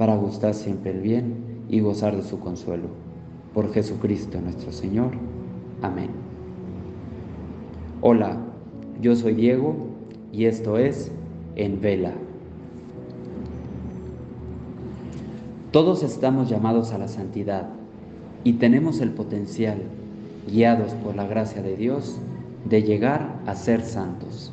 para gustar siempre el bien y gozar de su consuelo. Por Jesucristo nuestro Señor. Amén. Hola, yo soy Diego y esto es En Vela. Todos estamos llamados a la santidad y tenemos el potencial, guiados por la gracia de Dios, de llegar a ser santos.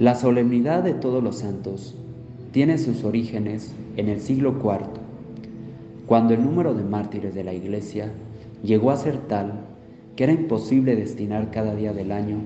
La solemnidad de todos los santos tiene sus orígenes en el siglo IV, cuando el número de mártires de la Iglesia llegó a ser tal que era imposible destinar cada día del año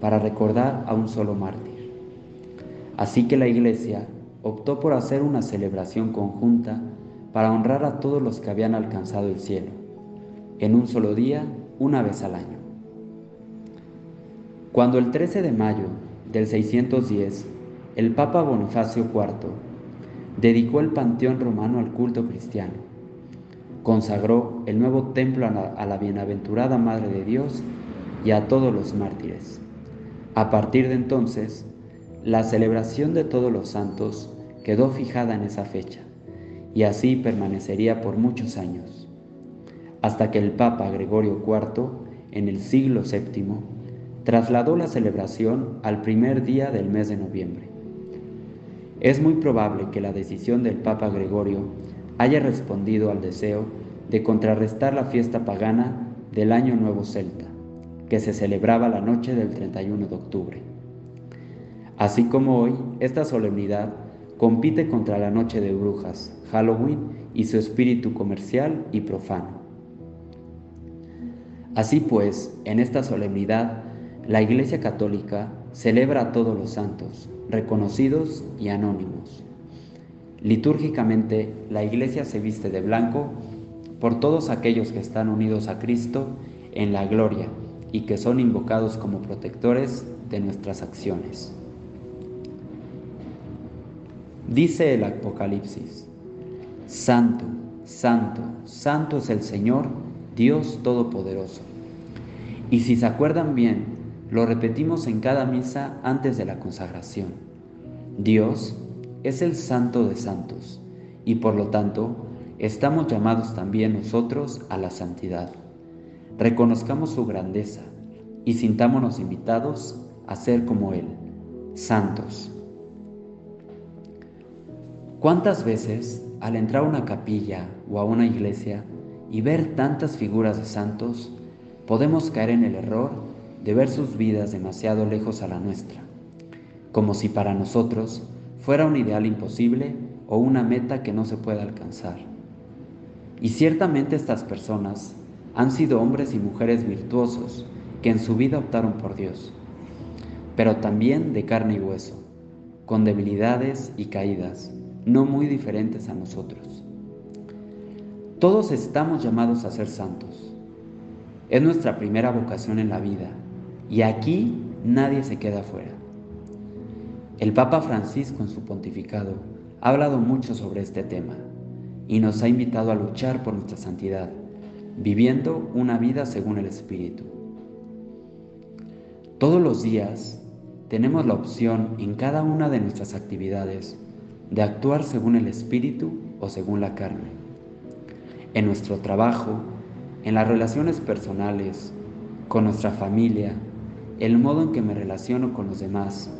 para recordar a un solo mártir. Así que la Iglesia optó por hacer una celebración conjunta para honrar a todos los que habían alcanzado el cielo, en un solo día, una vez al año. Cuando el 13 de mayo del 610, el Papa Bonifacio IV dedicó el panteón romano al culto cristiano. Consagró el nuevo templo a la, a la bienaventurada Madre de Dios y a todos los mártires. A partir de entonces, la celebración de todos los santos quedó fijada en esa fecha y así permanecería por muchos años, hasta que el Papa Gregorio IV, en el siglo VII, trasladó la celebración al primer día del mes de noviembre. Es muy probable que la decisión del Papa Gregorio haya respondido al deseo de contrarrestar la fiesta pagana del Año Nuevo Celta, que se celebraba la noche del 31 de octubre. Así como hoy, esta solemnidad compite contra la Noche de Brujas, Halloween y su espíritu comercial y profano. Así pues, en esta solemnidad la Iglesia Católica celebra a todos los santos, reconocidos y anónimos. Litúrgicamente, la Iglesia se viste de blanco por todos aquellos que están unidos a Cristo en la gloria y que son invocados como protectores de nuestras acciones. Dice el Apocalipsis, Santo, Santo, Santo es el Señor, Dios Todopoderoso. Y si se acuerdan bien, lo repetimos en cada misa antes de la consagración. Dios es el santo de santos y por lo tanto estamos llamados también nosotros a la santidad. Reconozcamos su grandeza y sintámonos invitados a ser como Él, santos. ¿Cuántas veces al entrar a una capilla o a una iglesia y ver tantas figuras de santos, podemos caer en el error de ver sus vidas demasiado lejos a la nuestra, como si para nosotros fuera un ideal imposible o una meta que no se puede alcanzar. Y ciertamente estas personas han sido hombres y mujeres virtuosos que en su vida optaron por Dios, pero también de carne y hueso, con debilidades y caídas, no muy diferentes a nosotros. Todos estamos llamados a ser santos. Es nuestra primera vocación en la vida y aquí nadie se queda fuera. El Papa Francisco en su pontificado ha hablado mucho sobre este tema y nos ha invitado a luchar por nuestra santidad, viviendo una vida según el Espíritu. Todos los días tenemos la opción en cada una de nuestras actividades de actuar según el Espíritu o según la carne. En nuestro trabajo, en las relaciones personales, con nuestra familia, el modo en que me relaciono con los demás.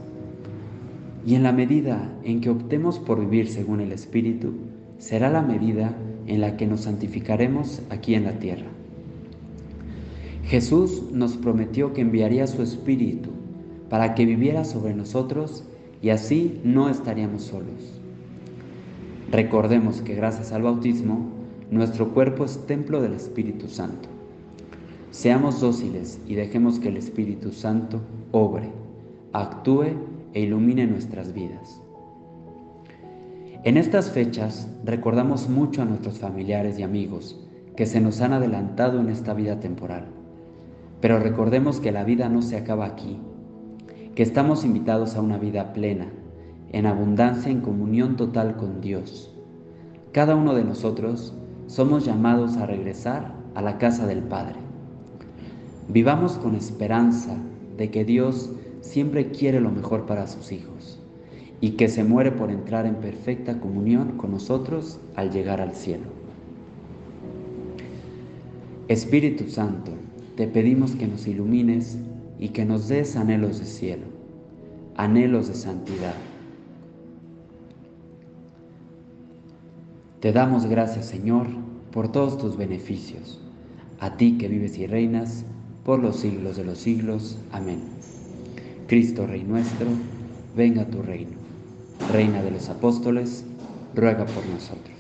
Y en la medida en que optemos por vivir según el Espíritu, será la medida en la que nos santificaremos aquí en la tierra. Jesús nos prometió que enviaría su Espíritu para que viviera sobre nosotros y así no estaríamos solos. Recordemos que gracias al bautismo, nuestro cuerpo es templo del Espíritu Santo. Seamos dóciles y dejemos que el Espíritu Santo obre, actúe e ilumine nuestras vidas. En estas fechas recordamos mucho a nuestros familiares y amigos que se nos han adelantado en esta vida temporal. Pero recordemos que la vida no se acaba aquí, que estamos invitados a una vida plena, en abundancia, en comunión total con Dios. Cada uno de nosotros somos llamados a regresar a la casa del Padre. Vivamos con esperanza de que Dios siempre quiere lo mejor para sus hijos y que se muere por entrar en perfecta comunión con nosotros al llegar al cielo. Espíritu Santo, te pedimos que nos ilumines y que nos des anhelos de cielo, anhelos de santidad. Te damos gracias, Señor, por todos tus beneficios, a ti que vives y reinas por los siglos de los siglos. Amén. Cristo Rey nuestro, venga a tu reino. Reina de los apóstoles, ruega por nosotros.